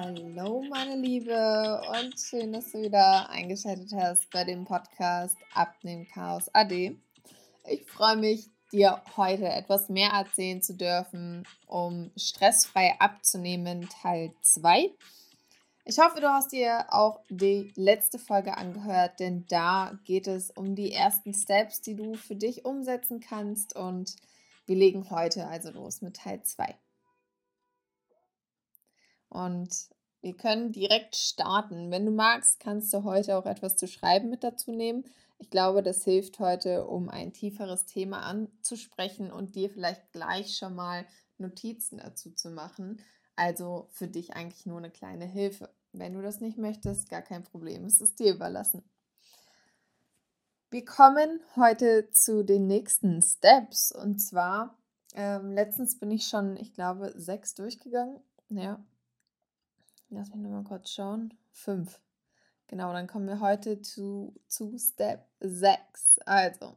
Hallo, meine Liebe, und schön, dass du wieder eingeschaltet hast bei dem Podcast Abnehmen Chaos AD. Ich freue mich, dir heute etwas mehr erzählen zu dürfen, um stressfrei abzunehmen, Teil 2. Ich hoffe, du hast dir auch die letzte Folge angehört, denn da geht es um die ersten Steps, die du für dich umsetzen kannst. Und wir legen heute also los mit Teil 2. Und wir können direkt starten. Wenn du magst, kannst du heute auch etwas zu schreiben mit dazu nehmen. Ich glaube, das hilft heute, um ein tieferes Thema anzusprechen und dir vielleicht gleich schon mal Notizen dazu zu machen. Also für dich eigentlich nur eine kleine Hilfe. Wenn du das nicht möchtest, gar kein Problem. Es ist dir überlassen. Wir kommen heute zu den nächsten Steps. Und zwar, ähm, letztens bin ich schon, ich glaube, sechs durchgegangen. Ja, Lass mich nochmal kurz schauen. Fünf. Genau, dann kommen wir heute zu, zu Step 6. Also,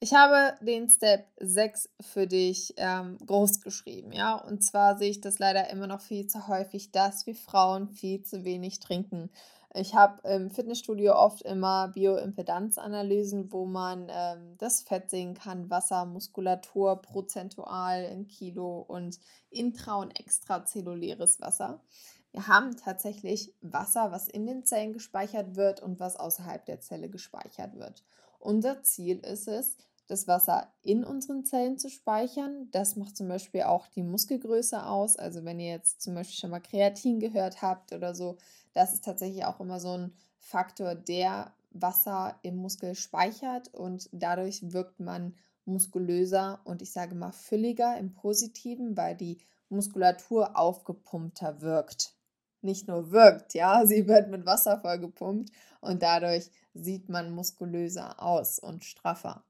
ich habe den Step 6 für dich ähm, groß geschrieben, ja. Und zwar sehe ich das leider immer noch viel zu häufig, dass wir Frauen viel zu wenig trinken. Ich habe im Fitnessstudio oft immer Bioimpedanzanalysen, wo man ähm, das Fett sehen kann, Wasser, Muskulatur, prozentual in Kilo und intra- und extrazelluläres Wasser. Wir haben tatsächlich Wasser, was in den Zellen gespeichert wird und was außerhalb der Zelle gespeichert wird. Unser Ziel ist es, das Wasser in unseren Zellen zu speichern. Das macht zum Beispiel auch die Muskelgröße aus. Also wenn ihr jetzt zum Beispiel schon mal Kreatin gehört habt oder so, das ist tatsächlich auch immer so ein Faktor, der Wasser im Muskel speichert und dadurch wirkt man muskulöser und ich sage mal fülliger im positiven, weil die Muskulatur aufgepumpter wirkt nicht nur wirkt, ja, sie wird mit Wasser vollgepumpt und dadurch sieht man muskulöser aus und straffer.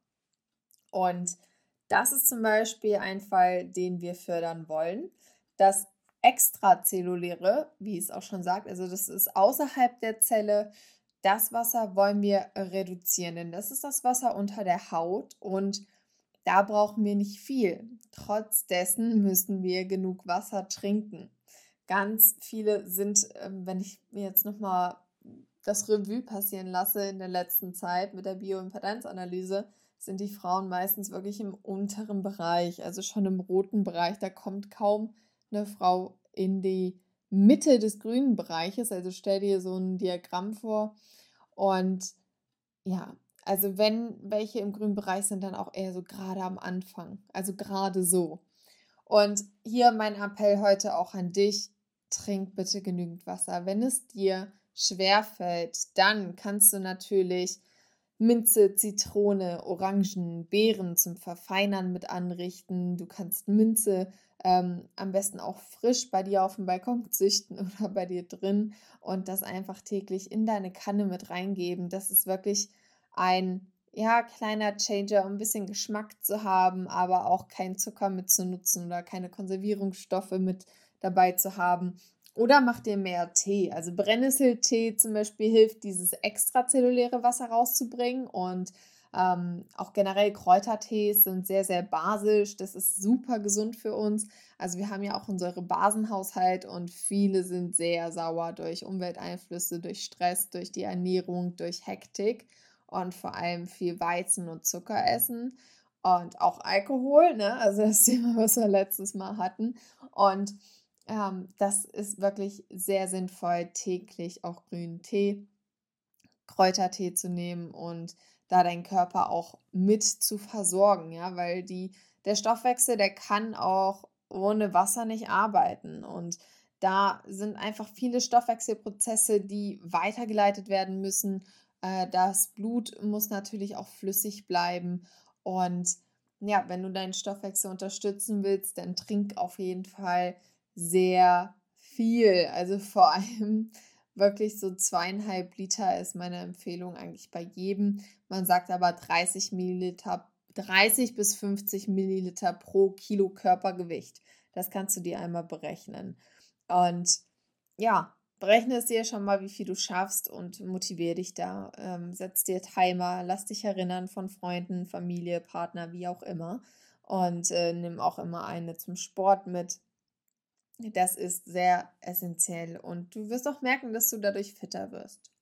Und das ist zum Beispiel ein Fall, den wir fördern wollen. Das extrazelluläre, wie es auch schon sagt, also das ist außerhalb der Zelle, das Wasser wollen wir reduzieren, denn das ist das Wasser unter der Haut und da brauchen wir nicht viel. Trotz dessen müssen wir genug Wasser trinken ganz viele sind, ähm, wenn ich mir jetzt nochmal das Revue passieren lasse in der letzten Zeit mit der Bioimpedenzanalyse, sind die Frauen meistens wirklich im unteren Bereich, also schon im roten Bereich. Da kommt kaum eine Frau in die Mitte des grünen Bereiches. Also stell dir so ein Diagramm vor. Und ja, also wenn welche im grünen Bereich sind, dann auch eher so gerade am Anfang. Also gerade so. Und hier mein Appell heute auch an dich trink bitte genügend Wasser. Wenn es dir schwer fällt, dann kannst du natürlich Minze, Zitrone, Orangen, Beeren zum Verfeinern mit anrichten. Du kannst Minze ähm, am besten auch frisch bei dir auf dem Balkon züchten oder bei dir drin und das einfach täglich in deine Kanne mit reingeben. Das ist wirklich ein ja, kleiner Changer, um ein bisschen Geschmack zu haben, aber auch keinen Zucker mitzunutzen oder keine Konservierungsstoffe mit dabei zu haben. Oder mach dir mehr Tee. Also Brennnesseltee zum Beispiel hilft, dieses extrazelluläre Wasser rauszubringen. Und ähm, auch generell Kräutertees sind sehr, sehr basisch. Das ist super gesund für uns. Also wir haben ja auch unsere Basenhaushalt und viele sind sehr sauer durch Umwelteinflüsse, durch Stress, durch die Ernährung, durch Hektik und vor allem viel Weizen und Zucker essen und auch Alkohol, ne? Also das Thema, was wir letztes Mal hatten. Und ähm, das ist wirklich sehr sinnvoll, täglich auch grünen Tee, Kräutertee zu nehmen und da deinen Körper auch mit zu versorgen, ja, weil die, der Stoffwechsel, der kann auch ohne Wasser nicht arbeiten und da sind einfach viele Stoffwechselprozesse, die weitergeleitet werden müssen. Äh, das Blut muss natürlich auch flüssig bleiben und ja, wenn du deinen Stoffwechsel unterstützen willst, dann trink auf jeden Fall sehr viel. Also vor allem wirklich so zweieinhalb Liter ist meine Empfehlung eigentlich bei jedem. Man sagt aber 30 Milliliter, 30 bis 50 Milliliter pro Kilo Körpergewicht. Das kannst du dir einmal berechnen. Und ja, berechne es dir schon mal, wie viel du schaffst und motiviere dich da. Ähm, setz dir Timer, lass dich erinnern von Freunden, Familie, Partner, wie auch immer. Und äh, nimm auch immer eine zum Sport mit Das ist sehr essentiell und du wirst auch merken, dass du dadurch fitter wirst.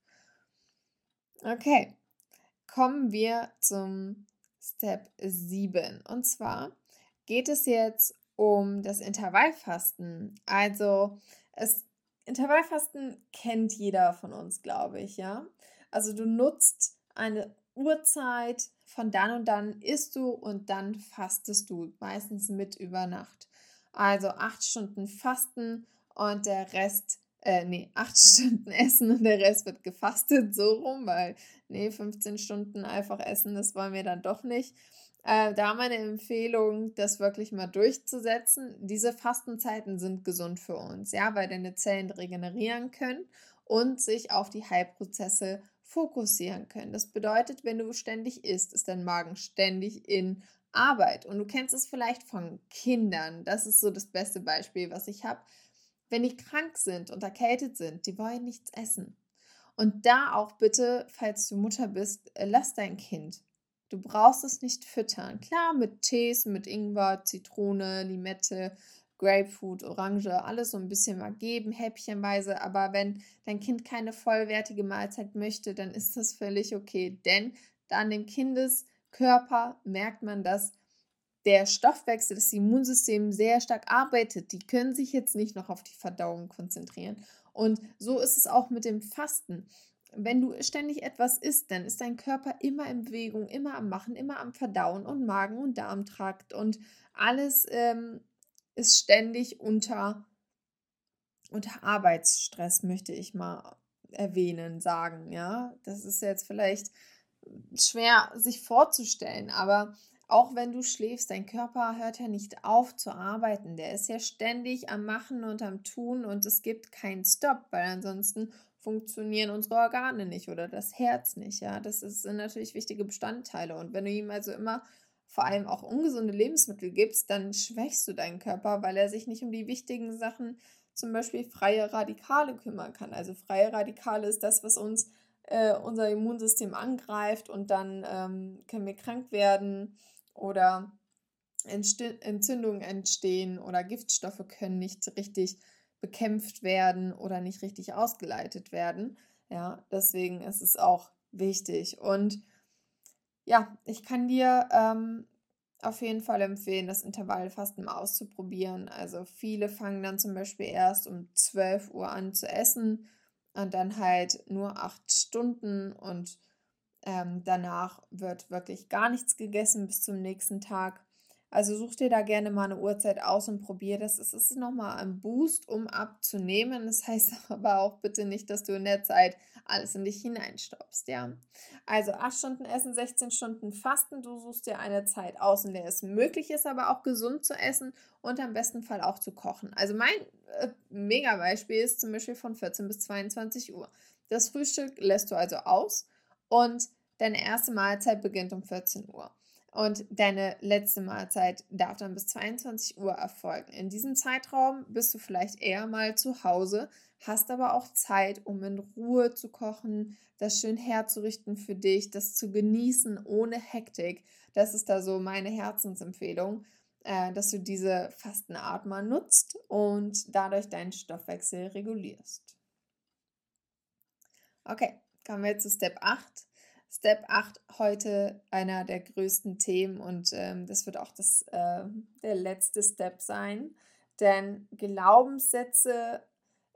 Okay, kommen wir zum Step 7. Und zwar geht es jetzt um das Intervallfasten. Also, es, Intervallfasten kennt jeder von uns, glaube ich, ja. Also, du nutzt eine Uhrzeit, von dann und dann isst du und dann fastest du, meistens mit über Nacht. Also acht Stunden Fasten und der Rest, äh, nee, acht Stunden Essen und der Rest wird gefastet, so rum, weil, nee, 15 Stunden einfach essen, das wollen wir dann doch nicht. Äh, da meine Empfehlung, das wirklich mal durchzusetzen. Diese Fastenzeiten sind gesund für uns, ja, weil deine Zellen regenerieren können und sich auf die Heilprozesse fokussieren können. Das bedeutet, wenn du ständig isst, ist dein Magen ständig in Arbeit. Und du kennst es vielleicht von Kindern. Das ist so das beste Beispiel, was ich habe. Wenn die krank sind und erkältet sind, die wollen nichts essen. Und da auch bitte, falls du Mutter bist, äh, lass dein Kind Du brauchst es nicht füttern. Klar, mit Tees, mit Ingwer, Zitrone, Limette, Grapefruit, Orange, alles so ein bisschen mal geben, häppchenweise. Aber wenn dein Kind keine vollwertige Mahlzeit möchte, dann ist das völlig okay. Denn an dem Kindeskörper merkt man, dass der Stoffwechsel, das Immunsystem sehr stark arbeitet. Die können sich jetzt nicht noch auf die Verdauung konzentrieren. Und so ist es auch mit dem Fasten wenn du ständig etwas isst, dann ist dein Körper immer in Bewegung, immer am Machen, immer am Verdauen und Magen- und Darmtrakt und alles ähm, ist ständig unter, unter Arbeitsstress, möchte ich mal erwähnen, sagen. Ja, das ist jetzt vielleicht schwer sich vorzustellen, aber auch wenn du schläfst, dein Körper hört ja nicht auf zu arbeiten. Der ist ja ständig am Machen und am Tun und es gibt keinen Stopp, weil ansonsten funktionieren unsere Organe nicht oder das Herz nicht. Ja, das sind natürlich wichtige Bestandteile. Und wenn du ihm also immer vor allem auch ungesunde Lebensmittel gibst, dann schwächst du deinen Körper, weil er sich nicht um die wichtigen Sachen, zum Beispiel freie Radikale, kümmern kann. Also freie Radikale ist das, was uns äh, unser Immunsystem angreift und dann ähm, können wir krank werden oder Entzündungen entstehen oder Giftstoffe können nicht richtig bekämpft werden oder nicht richtig ausgeleitet werden. Ja, deswegen ist es auch wichtig. Und ja, ich kann dir ähm, auf jeden Fall empfehlen, das Intervallfasten mal auszuprobieren. Also viele fangen dann zum Beispiel erst um 12 Uhr an zu essen und dann halt nur acht Stunden und ähm, danach wird wirklich gar nichts gegessen bis zum nächsten Tag. Also such dir da gerne mal eine Uhrzeit aus und probier das. Es ist nochmal ein Boost, um abzunehmen. Das heißt aber auch bitte nicht, dass du in der Zeit alles in dich hineinstopfst, ja. Also 8 Stunden Essen, 16 Stunden Fasten. Du suchst dir eine Zeit aus, in der es möglich ist, aber auch gesund zu essen und am besten Fall auch zu kochen. Also mein äh, Mega-Beispiel ist zum Beispiel von 14 bis 22 Uhr. Das Frühstück lässt du also aus und deine erste Mahlzeit beginnt um 14 Uhr und deine letzte Mahlzeit darf dann bis 22 Uhr erfolgen. In diesem Zeitraum bist du vielleicht eher mal zu Hause, hast aber auch Zeit, um in Ruhe zu kochen, das schön herzurichten für dich, das zu genießen ohne Hektik. Das ist da so meine Herzensempfehlung, äh, dass du diese Fastenart mal nutzt und dadurch deinen Stoffwechsel regulierst. Okay, kommen wir zu Step 8 Step 8 heute einer der größten Themen und ähm, das wird auch das, äh, der letzte Step sein. Denn Glaubenssätze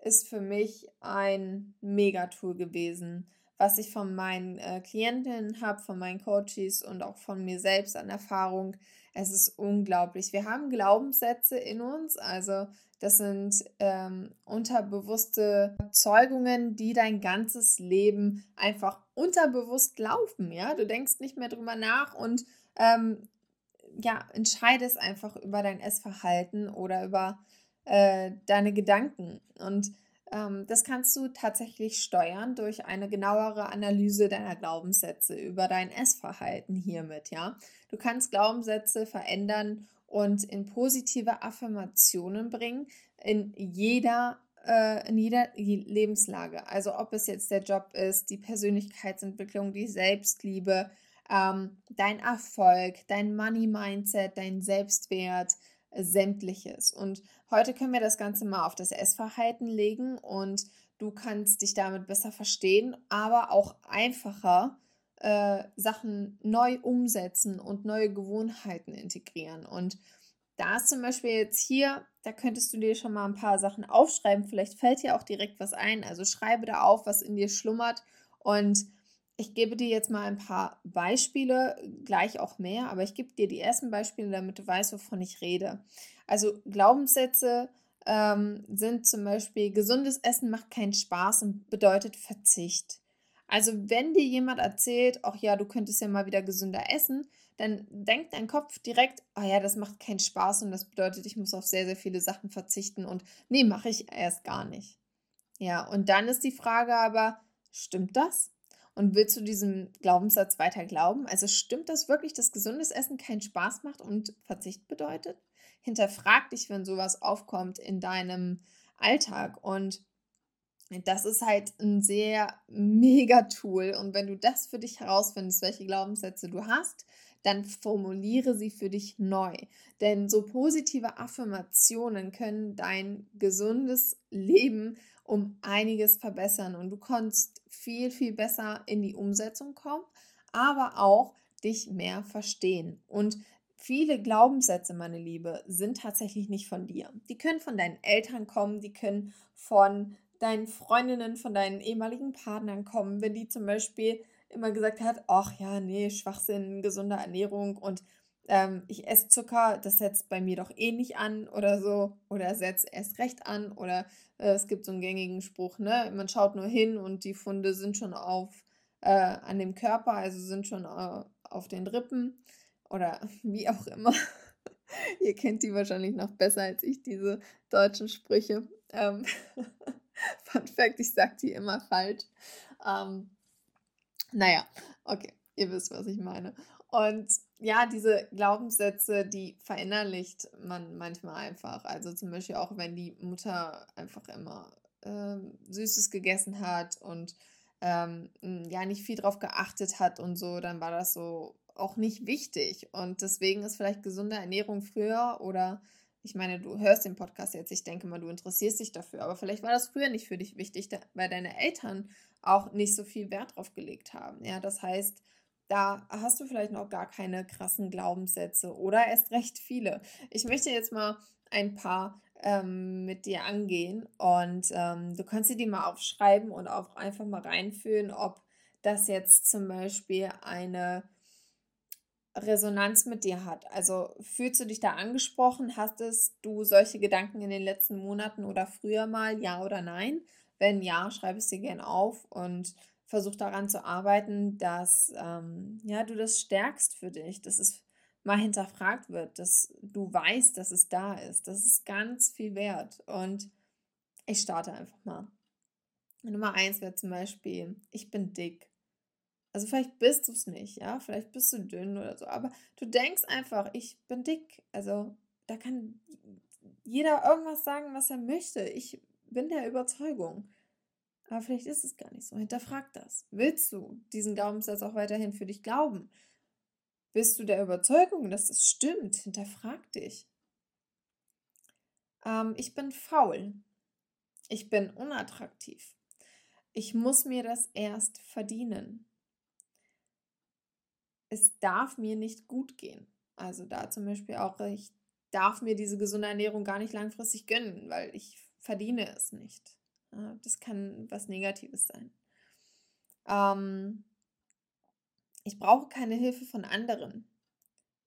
ist für mich ein Megatool gewesen, was ich von meinen äh, Klientinnen habe, von meinen Coaches und auch von mir selbst an Erfahrung. Es ist unglaublich. Wir haben Glaubenssätze in uns, also das sind ähm, unterbewusste Zeugungen, die dein ganzes Leben einfach unterbewusst laufen. Ja, du denkst nicht mehr drüber nach und ähm, ja, entscheidest einfach über dein Essverhalten oder über äh, deine Gedanken. Und ähm, das kannst du tatsächlich steuern durch eine genauere Analyse deiner Glaubenssätze über dein Essverhalten hiermit. Ja, du kannst Glaubenssätze verändern und in positive Affirmationen bringen in jeder äh, in jeder Lebenslage. Also ob es jetzt der Job ist, die Persönlichkeitsentwicklung, die Selbstliebe, ähm, dein Erfolg, dein Money-Mindset, dein Selbstwert, sämtliches. Und heute können wir das Ganze mal auf das Essverhalten legen und du kannst dich damit besser verstehen, aber auch einfacher äh, Sachen neu umsetzen und neue Gewohnheiten integrieren. Und da ist zum Beispiel jetzt hier, da könntest du dir schon mal ein paar Sachen aufschreiben. Vielleicht fällt dir auch direkt was ein. Also schreibe da auf, was in dir schlummert. Und ich gebe dir jetzt mal ein paar Beispiele, gleich auch mehr, aber ich gebe dir die ersten Beispiele, damit du weißt, wovon ich rede. Also Glaubenssätze ähm, sind zum Beispiel, gesundes Essen macht keinen Spaß und bedeutet Verzicht. Also wenn dir jemand erzählt, ach ja, du könntest ja mal wieder gesünder essen, dann denkt dein Kopf direkt, oh ja, das macht keinen Spaß und das bedeutet, ich muss auf sehr, sehr viele Sachen verzichten und nee, mache ich erst gar nicht. Ja, und dann ist die Frage aber, stimmt das? Und willst du diesem Glaubenssatz weiter glauben? Also stimmt das wirklich, dass gesundes Essen keinen Spaß macht und Verzicht bedeutet? Hinterfrag dich, wenn sowas aufkommt in deinem Alltag und das ist halt ein sehr mega Tool. Und wenn du das für dich herausfindest, welche Glaubenssätze du hast, dann formuliere sie für dich neu. Denn so positive Affirmationen können dein gesundes Leben um einiges verbessern und du kannst viel, viel besser in die Umsetzung kommen, aber auch dich mehr verstehen. Und viele Glaubenssätze, meine Liebe, sind tatsächlich nicht von dir. Die können von deinen Eltern kommen, die können von deinen Freundinnen, von deinen ehemaligen Partnern kommen, wenn die zum Beispiel immer gesagt hat, ach ja, nee, Schwachsinn, gesunde Ernährung und ähm, ich esse Zucker, das setzt bei mir doch eh nicht an oder so oder setzt erst recht an oder äh, es gibt so einen gängigen Spruch, ne, man schaut nur hin und die Funde sind schon auf äh, an dem Körper, also sind schon äh, auf den Rippen oder wie auch immer. Ihr kennt die wahrscheinlich noch besser als ich, diese deutschen Sprüche. Ähm Fun Fact, ich sage die immer falsch. Ähm, naja, okay, ihr wisst, was ich meine. Und ja, diese Glaubenssätze, die verinnerlicht man manchmal einfach. Also zum Beispiel auch, wenn die Mutter einfach immer ähm, Süßes gegessen hat und ähm, ja nicht viel drauf geachtet hat und so, dann war das so auch nicht wichtig. Und deswegen ist vielleicht gesunde Ernährung früher oder ich meine, du hörst den Podcast jetzt, ich denke mal, du interessierst dich dafür, aber vielleicht war das früher nicht für dich wichtig, weil deine Eltern auch nicht so viel Wert drauf gelegt haben. Ja, das heißt, da hast du vielleicht noch gar keine krassen Glaubenssätze oder erst recht viele. Ich möchte jetzt mal ein paar ähm, mit dir angehen und ähm, du kannst dir die mal aufschreiben und auch einfach mal reinfühlen, ob das jetzt zum Beispiel eine Resonanz mit dir hat. Also fühlst du dich da angesprochen? Hattest du solche Gedanken in den letzten Monaten oder früher mal, ja oder nein? Wenn ja, schreib es dir gerne auf und versuch daran zu arbeiten, dass ähm, ja, du das stärkst für dich, dass es mal hinterfragt wird, dass du weißt, dass es da ist. Das ist ganz viel wert. Und ich starte einfach mal. Nummer eins wäre zum Beispiel, ich bin dick. Also vielleicht bist du es nicht, ja, vielleicht bist du dünn oder so, aber du denkst einfach, ich bin dick. Also da kann jeder irgendwas sagen, was er möchte. Ich bin der Überzeugung. Aber vielleicht ist es gar nicht so. Hinterfrag das. Willst du diesen Glaubenssatz auch weiterhin für dich glauben? Bist du der Überzeugung, dass es stimmt? Hinterfrag dich. Ähm, ich bin faul. Ich bin unattraktiv. Ich muss mir das erst verdienen es darf mir nicht gut gehen. Also da zum Beispiel auch, ich darf mir diese gesunde Ernährung gar nicht langfristig gönnen, weil ich verdiene es nicht. Das kann was Negatives sein. Ähm, ich brauche keine Hilfe von anderen.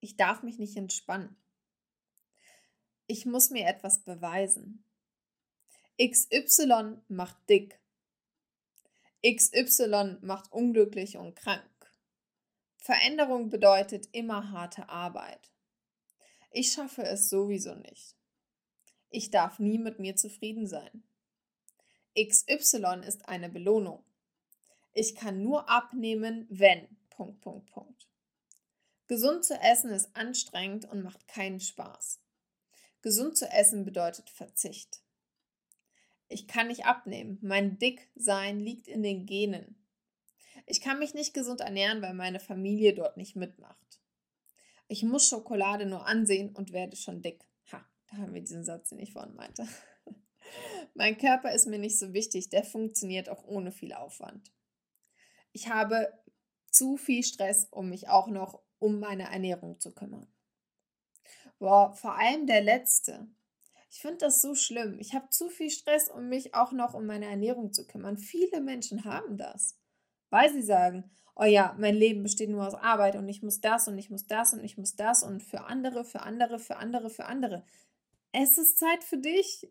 Ich darf mich nicht entspannen. Ich muss mir etwas beweisen. XY macht dick. XY macht unglücklich und krank. Veränderung bedeutet immer harte Arbeit. Ich schaffe es sowieso nicht. Ich darf nie mit mir zufrieden sein. XY ist eine Belohnung. Ich kann nur abnehmen, wenn. Punkt, Punkt, Punkt. Gesund zu essen ist anstrengend und macht keinen Spaß. Gesund zu essen bedeutet Verzicht. Ich kann nicht abnehmen. Mein Dicksein liegt in den Genen. Ich kann mich nicht gesund ernähren, weil meine Familie dort nicht mitmacht. Ich muss Schokolade nur ansehen und werde schon dick. Ha. Da haben wir diesen Satz, den ich vorhin meinte. mein Körper ist mir nicht so wichtig, der funktioniert auch ohne viel Aufwand. Ich habe zu viel Stress, um mich auch noch um meine Ernährung zu kümmern. Boah, vor allem der letzte. Ich finde das so schlimm. Ich habe zu viel Stress, um mich auch noch um meine Ernährung zu kümmern. Viele Menschen haben das, weil sie sagen, oh ja, mein Leben besteht nur aus Arbeit und ich muss das und ich muss das und ich muss das und für andere, für andere, für andere, für andere. Es ist Zeit für dich.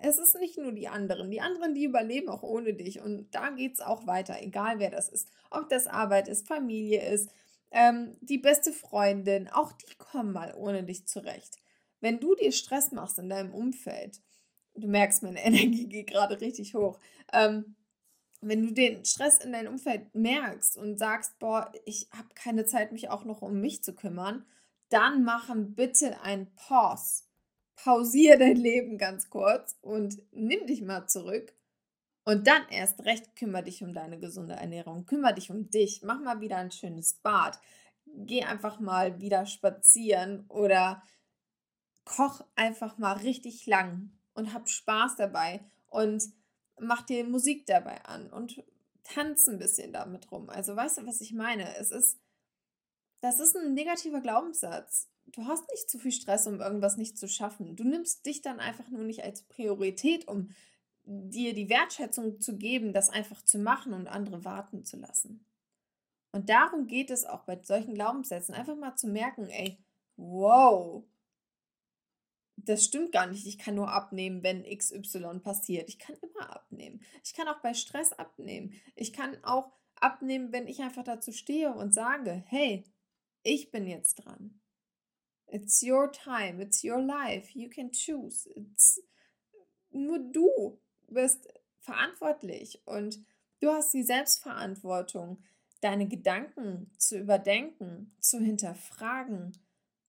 Es ist nicht nur die anderen. Die anderen, die überleben auch ohne dich. Und da geht es auch weiter, egal wer das ist. Ob das Arbeit ist, Familie ist, ähm, die beste Freundin, auch die kommen mal ohne dich zurecht. Wenn du dir Stress machst in deinem Umfeld, du merkst, meine Energie geht gerade richtig hoch. Ähm, wenn du den Stress in deinem Umfeld merkst und sagst, boah, ich habe keine Zeit, mich auch noch um mich zu kümmern, dann machen bitte ein Pause. Pausiere dein Leben ganz kurz und nimm dich mal zurück. Und dann erst recht kümmere dich um deine gesunde Ernährung, kümmere dich um dich, mach mal wieder ein schönes Bad, geh einfach mal wieder spazieren oder koch einfach mal richtig lang und hab Spaß dabei und mach dir Musik dabei an und tanz ein bisschen damit rum. Also weißt du, was ich meine? Es ist, das ist ein negativer Glaubenssatz. Du hast nicht zu viel Stress, um irgendwas nicht zu schaffen. Du nimmst dich dann einfach nur nicht als Priorität, um dir die Wertschätzung zu geben, das einfach zu machen und andere warten zu lassen. Und darum geht es auch bei solchen Glaubenssätzen, einfach mal zu merken, ey, wow, das stimmt gar nicht. Ich kann nur abnehmen, wenn XY passiert. Ich kann immer abnehmen. Ich kann auch bei Stress abnehmen. Ich kann auch abnehmen, wenn ich einfach dazu stehe und sage, hey, ich bin jetzt dran. It's your time, it's your life, you can choose. It's nur du bist verantwortlich und du hast die Selbstverantwortung, deine Gedanken zu überdenken, zu hinterfragen,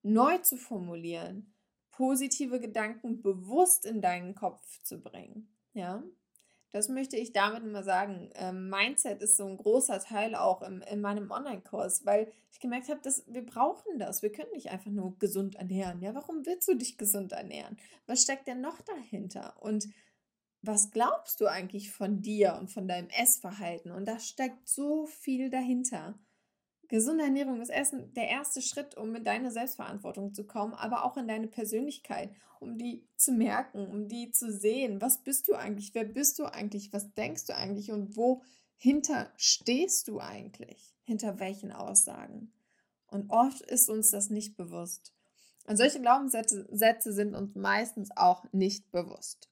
neu zu formulieren positive Gedanken bewusst in deinen Kopf zu bringen. Ja, das möchte ich damit immer sagen. Ähm, Mindset ist so ein großer Teil auch im, in meinem Online-Kurs, weil ich gemerkt habe, dass wir brauchen das. Wir können nicht einfach nur gesund ernähren. Ja, warum willst du dich gesund ernähren? Was steckt denn noch dahinter? Und was glaubst du eigentlich von dir und von deinem Essverhalten? Und da steckt so viel dahinter. Gesunde Ernährung ist Essen der erste Schritt, um in deine Selbstverantwortung zu kommen, aber auch in deine Persönlichkeit, um die zu merken, um die zu sehen. Was bist du eigentlich? Wer bist du eigentlich? Was denkst du eigentlich? Und wohinter stehst du eigentlich? Hinter welchen Aussagen? Und oft ist uns das nicht bewusst. Und solche Glaubenssätze Sätze sind uns meistens auch nicht bewusst.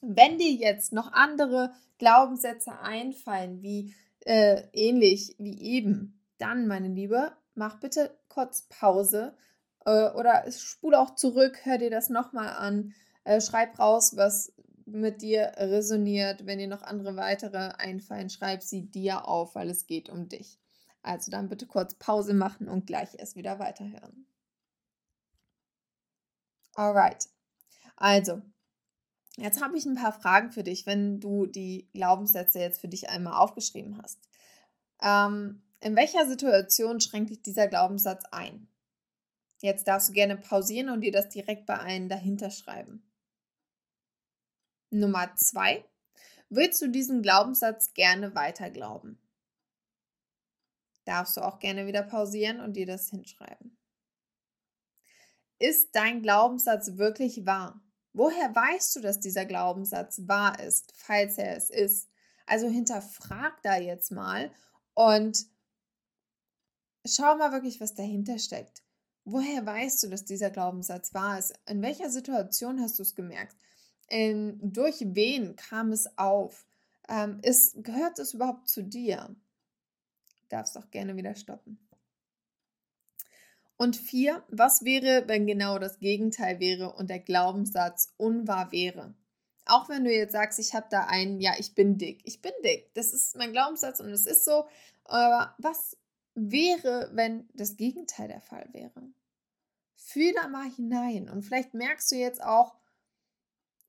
Wenn dir jetzt noch andere Glaubenssätze einfallen, wie äh, ähnlich wie eben, dann, meine Liebe, mach bitte kurz Pause äh, oder spule auch zurück, hör dir das nochmal an, äh, schreib raus, was mit dir resoniert. Wenn dir noch andere weitere einfallen, schreib sie dir auf, weil es geht um dich. Also dann bitte kurz Pause machen und gleich erst wieder weiterhören. Alright. Also, jetzt habe ich ein paar Fragen für dich, wenn du die Glaubenssätze jetzt für dich einmal aufgeschrieben hast. Ähm, in welcher Situation schränkt dich dieser Glaubenssatz ein? Jetzt darfst du gerne pausieren und dir das direkt bei einem dahinter schreiben. Nummer zwei. Willst du diesen Glaubenssatz gerne weiter glauben? Darfst du auch gerne wieder pausieren und dir das hinschreiben. Ist dein Glaubenssatz wirklich wahr? Woher weißt du, dass dieser Glaubenssatz wahr ist, falls er es ist? Also hinterfrag da jetzt mal und schau mal wirklich, was dahinter steckt. Woher weißt du, dass dieser Glaubenssatz wahr ist? In welcher Situation hast du es gemerkt? In, durch wen kam es auf? Ähm, ist, gehört es überhaupt zu dir? Darfst auch gerne wieder stoppen. Und vier, was wäre, wenn genau das Gegenteil wäre und der Glaubenssatz unwahr wäre? Auch wenn du jetzt sagst, ich habe da einen, ja, ich bin dick. Ich bin dick. Das ist mein Glaubenssatz und es ist so. Aber was wäre, wenn das Gegenteil der Fall wäre? Fühl da mal hinein und vielleicht merkst du jetzt auch,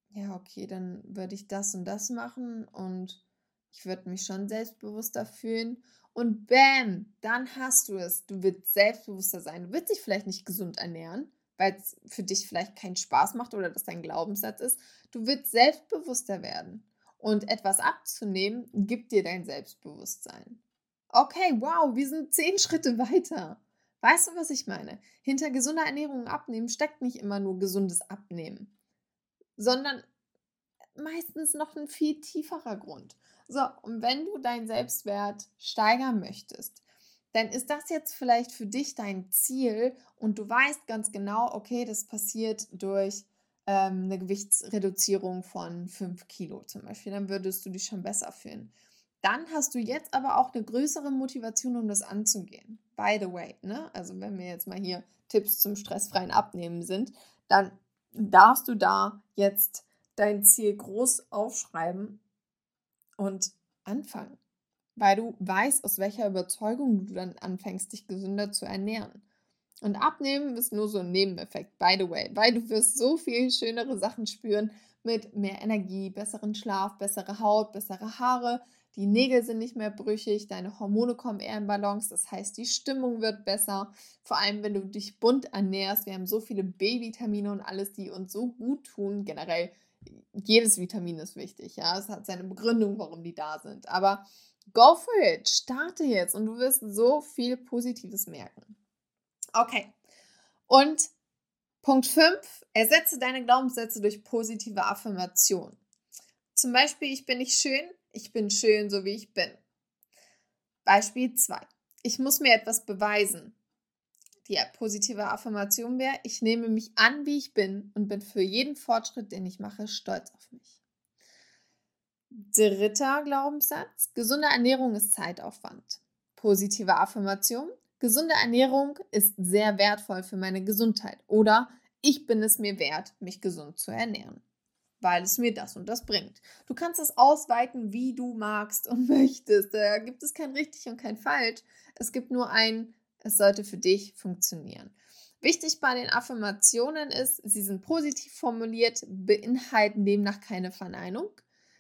ja, okay, dann würde ich das und das machen und ich würde mich schon selbstbewusster fühlen. Und bam, dann hast du es. Du wirst selbstbewusster sein. Du wirst dich vielleicht nicht gesund ernähren. weil es für dich vielleicht keinen Spaß macht oder das dein Glaubenssatz ist. Du wirst selbstbewusster werden. Und etwas abzunehmen, gibt dir dein Selbstbewusstsein. Okay, wow, wir sind zehn Schritte weiter. Weißt du, was ich meine? Hinter gesunder Ernährung und Abnehmen steckt nicht immer nur gesundes Abnehmen, sondern meistens noch ein viel tieferer Grund. So, und wenn du deinen Selbstwert steigern möchtest, dann ist das jetzt vielleicht für dich dein Ziel und du weißt ganz genau, okay, das passiert durch ähm, eine Gewichtsreduzierung von 5 Kilo zum Beispiel, dann würdest du dich schon besser fühlen. Dann hast du jetzt aber auch eine größere Motivation, um das anzugehen. By the way, ne? Also wenn wir jetzt mal hier Tipps zum stressfreien Abnehmen sind, dann darfst du da jetzt dein Ziel groß aufschreiben und anfangen, weil du weißt, aus welcher Überzeugung du dann anfängst, dich gesünder zu ernähren. Und abnehmen ist nur so ein Nebeneffekt, by the way, weil du wirst so viel schönere Sachen spüren mit mehr Energie, besseren Schlaf, bessere Haut, bessere Haare, die Nägel sind nicht mehr brüchig, deine Hormone kommen eher in Balance, das heißt, die Stimmung wird besser. Vor allem, wenn du dich bunt ernährst. Wir haben so viele B-Vitamine und alles, die uns so gut tun. Generell, jedes Vitamin ist wichtig, ja. Es hat seine Begründung, warum die da sind. Aber go for it, starte jetzt und du wirst so viel Positives merken. Okay. Und Punkt 5, ersetze deine Glaubenssätze durch positive Affirmation. Zum Beispiel, ich bin nicht schön, ich bin schön, so wie ich bin. Beispiel 2. Ich muss mir etwas beweisen. Die positive Affirmation wäre, ich nehme mich an, wie ich bin und bin für jeden Fortschritt, den ich mache, stolz auf mich. Dritter Glaubenssatz, gesunde Ernährung ist Zeitaufwand. Positive Affirmation, gesunde Ernährung ist sehr wertvoll für meine Gesundheit oder ich bin es mir wert, mich gesund zu ernähren weil es mir das und das bringt. Du kannst es ausweiten, wie du magst und möchtest. Da gibt es kein richtig und kein falsch. Es gibt nur ein, es sollte für dich funktionieren. Wichtig bei den Affirmationen ist, sie sind positiv formuliert, beinhalten demnach keine Verneinung.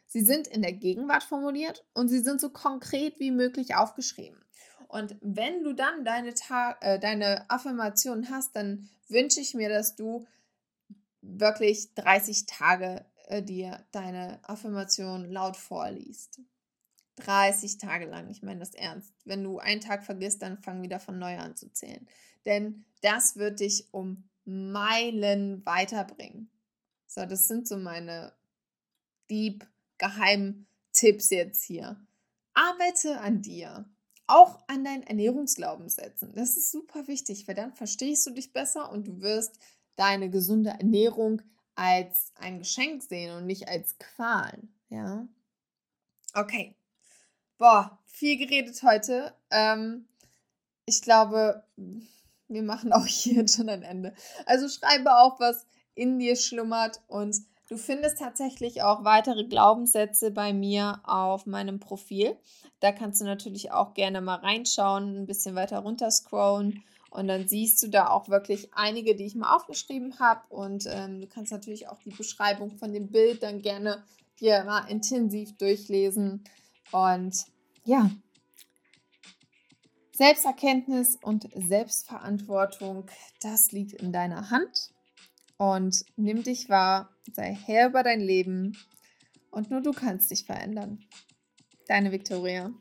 Sie sind in der Gegenwart formuliert und sie sind so konkret wie möglich aufgeschrieben. Und wenn du dann deine, Ta äh, deine Affirmation hast, dann wünsche ich mir, dass du wirklich 30 Tage äh, dir deine Affirmation laut vorliest. 30 Tage lang, ich meine das ernst. Wenn du einen Tag vergisst, dann fang wieder von neu an zu zählen. Denn das wird dich um Meilen weiterbringen. So, das sind so meine deep geheimen Tipps jetzt hier. Arbeite an dir. Auch an deinen Ernährungsglaubenssätzen. Das ist super wichtig, weil dann verstehst du dich besser und du wirst deine gesunde Ernährung als ein Geschenk sehen und nicht als Qual. Ja. Okay. Boah, viel geredet heute. Ähm, ich glaube, wir machen auch hier schon ein Ende. Also schreibe auch, was in dir schlummert und du findest tatsächlich auch weitere Glaubenssätze bei mir auf meinem Profil. Da kannst du natürlich auch gerne mal reinschauen, ein bisschen weiter runter scrollen und dann siehst du da auch wirklich einige, die ich mal aufgeschrieben habe. Und ähm, du kannst natürlich auch die Beschreibung von dem Bild dann gerne dir mal intensiv durchlesen. Und ja, Selbsterkenntnis und Selbstverantwortung, das liegt in deiner Hand. Und nimm dich wahr, sei Herr über dein Leben und nur du kannst dich verändern. Deine Victoria.